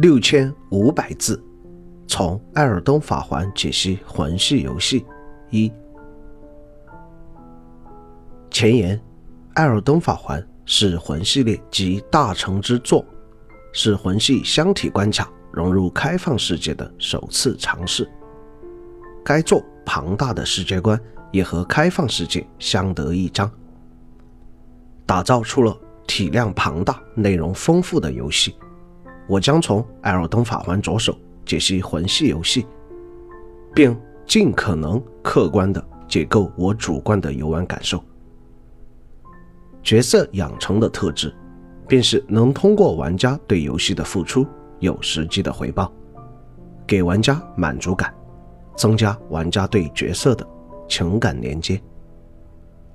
六千五百字，从艾尔登法环解析魂系游戏一。前言：艾尔登法环是魂系列集大成之作，是魂系箱体关卡融入开放世界的首次尝试。该作庞大的世界观也和开放世界相得益彰，打造出了体量庞大、内容丰富的游戏。我将从《艾尔登法环》着手解析魂系游戏，并尽可能客观地解构我主观的游玩感受。角色养成的特质，便是能通过玩家对游戏的付出有实际的回报，给玩家满足感，增加玩家对角色的情感连接，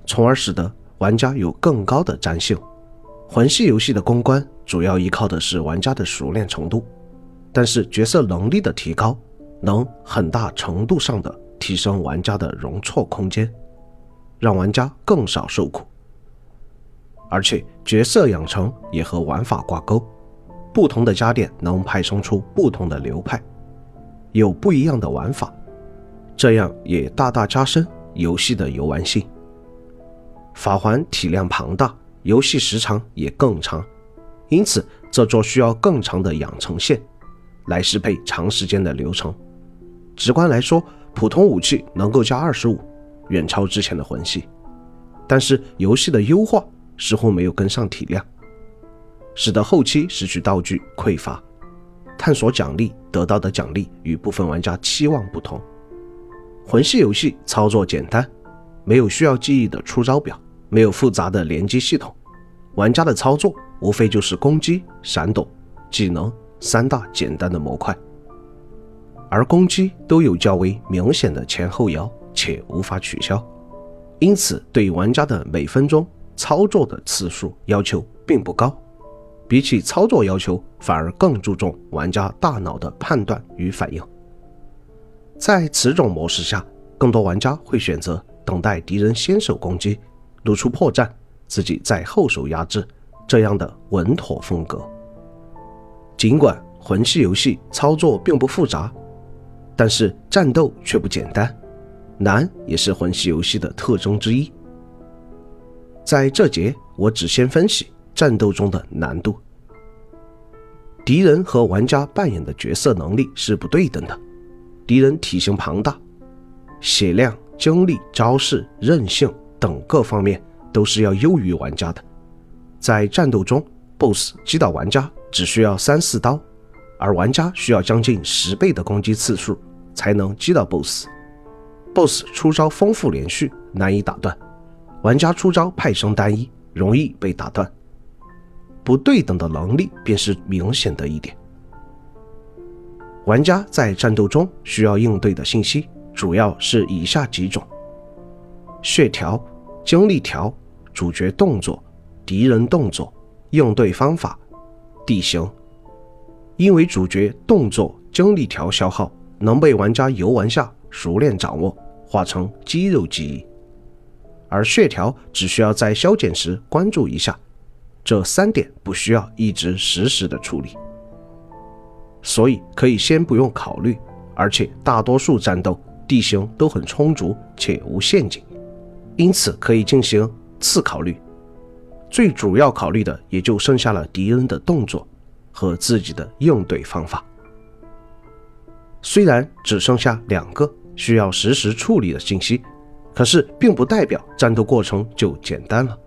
从而使得玩家有更高的粘性。魂系游戏的公关主要依靠的是玩家的熟练程度，但是角色能力的提高能很大程度上的提升玩家的容错空间，让玩家更少受苦。而且角色养成也和玩法挂钩，不同的家电能派生出不同的流派，有不一样的玩法，这样也大大加深游戏的游玩性。法环体量庞大。游戏时长也更长，因此这座需要更长的养成线来适配长时间的流程。直观来说，普通武器能够加二十五，远超之前的魂系。但是游戏的优化似乎没有跟上体量，使得后期失去道具匮乏，探索奖励得到的奖励与部分玩家期望不同。魂系游戏操作简单，没有需要记忆的出招表。没有复杂的连击系统，玩家的操作无非就是攻击、闪躲、技能三大简单的模块，而攻击都有较为明显的前后摇，且无法取消，因此对玩家的每分钟操作的次数要求并不高，比起操作要求，反而更注重玩家大脑的判断与反应。在此种模式下，更多玩家会选择等待敌人先手攻击。露出破绽，自己在后手压制，这样的稳妥风格。尽管魂系游戏操作并不复杂，但是战斗却不简单，难也是魂系游戏的特征之一。在这节，我只先分析战斗中的难度。敌人和玩家扮演的角色能力是不对等的，敌人体型庞大，血量、精力、招式、韧性。等各方面都是要优于玩家的。在战斗中，BOSS 击倒玩家只需要三四刀，而玩家需要将近十倍的攻击次数才能击倒 BOSS。BOSS 出招丰富连续，难以打断；玩家出招派生单一，容易被打断。不对等的能力便是明显的一点。玩家在战斗中需要应对的信息主要是以下几种：血条。精力条、主角动作、敌人动作、应对方法、地形，因为主角动作精力条消耗能被玩家游玩下熟练掌握，化成肌肉记忆，而血条只需要在消减时关注一下，这三点不需要一直实时的处理，所以可以先不用考虑，而且大多数战斗地形都很充足且无陷阱。因此可以进行次考虑，最主要考虑的也就剩下了敌人的动作和自己的应对方法。虽然只剩下两个需要实时处理的信息，可是并不代表战斗过程就简单了。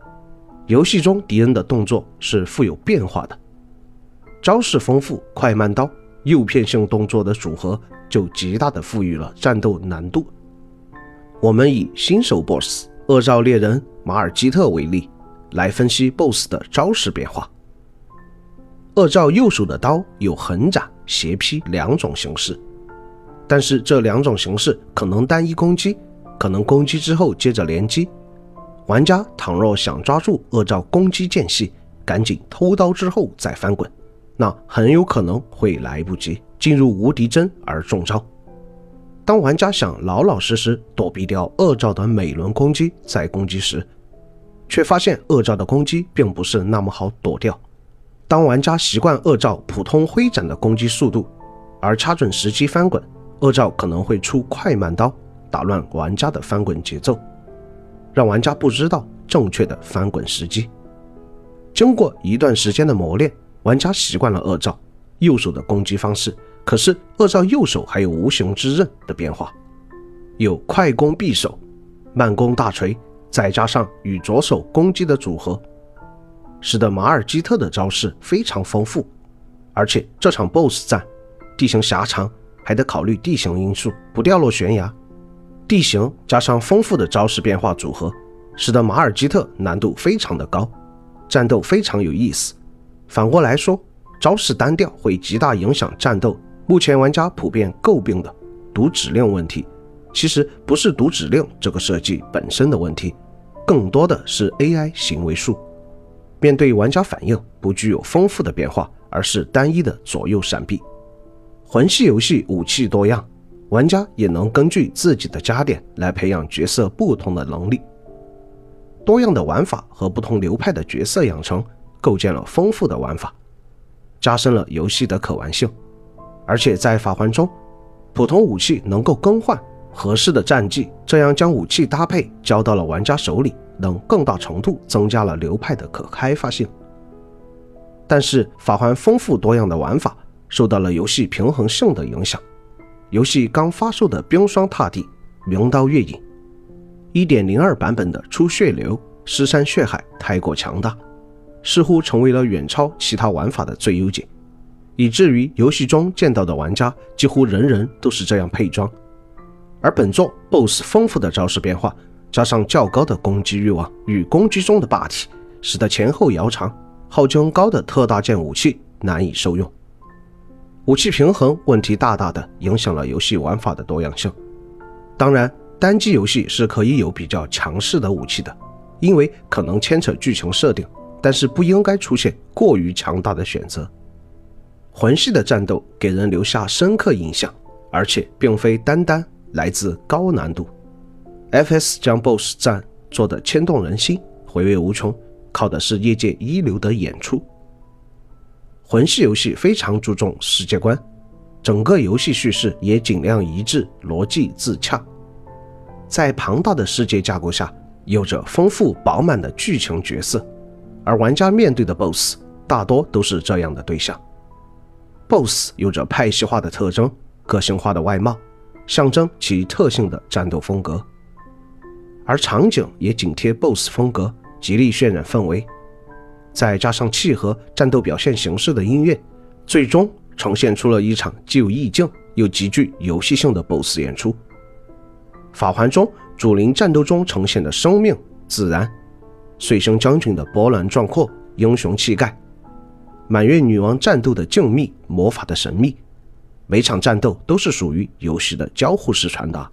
游戏中敌人的动作是富有变化的，招式丰富，快慢刀、诱骗性动作的组合就极大的赋予了战斗难度。我们以新手 BOSS。恶兆猎人马尔基特为例，来分析 BOSS 的招式变化。恶兆右手的刀有横斩、斜劈两种形式，但是这两种形式可能单一攻击，可能攻击之后接着连击。玩家倘若想抓住恶兆攻击间隙，赶紧偷刀之后再翻滚，那很有可能会来不及进入无敌帧而中招。当玩家想老老实实躲避掉恶兆的每轮攻击再攻击时，却发现恶兆的攻击并不是那么好躲掉。当玩家习惯恶兆普通挥斩的攻击速度，而掐准时机翻滚，恶兆可能会出快慢刀，打乱玩家的翻滚节奏，让玩家不知道正确的翻滚时机。经过一段时间的磨练，玩家习惯了恶兆右手的攻击方式。可是恶兆右手还有无形之刃的变化，有快攻匕首、慢攻大锤，再加上与左手攻击的组合，使得马尔基特的招式非常丰富。而且这场 BOSS 战地形狭长，还得考虑地形因素，不掉落悬崖。地形加上丰富的招式变化组合，使得马尔基特难度非常的高，战斗非常有意思。反过来说，招式单调会极大影响战斗。目前玩家普遍诟病的读指令问题，其实不是读指令这个设计本身的问题，更多的是 AI 行为树面对玩家反应不具有丰富的变化，而是单一的左右闪避。魂系游戏武器多样，玩家也能根据自己的加点来培养角色不同的能力。多样的玩法和不同流派的角色养成，构建了丰富的玩法，加深了游戏的可玩性。而且在法环中，普通武器能够更换合适的战绩，这样将武器搭配交到了玩家手里，能更大程度增加了流派的可开发性。但是法环丰富多样的玩法受到了游戏平衡性的影响。游戏刚发售的《冰霜踏地》《名刀月影》1.02版本的出血流尸山血海太过强大，似乎成为了远超其他玩法的最优解。以至于游戏中见到的玩家几乎人人都是这样配装，而本作 BOSS 丰富的招式变化，加上较高的攻击欲望与攻击中的霸体，使得前后摇长、耗均高的特大件武器难以受用。武器平衡问题大大的影响了游戏玩法的多样性。当然，单机游戏是可以有比较强势的武器的，因为可能牵扯剧情设定，但是不应该出现过于强大的选择。魂系的战斗给人留下深刻印象，而且并非单单来自高难度。F.S 将 BOSS 战做得牵动人心、回味无穷，靠的是业界一流的演出。魂系游戏非常注重世界观，整个游戏叙事也尽量一致、逻辑自洽，在庞大的世界架构下，有着丰富饱满的剧情角色，而玩家面对的 BOSS 大多都是这样的对象。BOSS 有着派系化的特征，个性化的外貌，象征其特性的战斗风格，而场景也紧贴 BOSS 风格，极力渲染氛围，再加上契合战斗表现形式的音乐，最终呈现出了一场既有意境又极具游戏性的 BOSS 演出。法环中主灵战斗中呈现的生命自然，碎星将军的波澜壮阔，英雄气概。满月女王战斗的静谧，魔法的神秘，每场战斗都是属于游戏的交互式传达，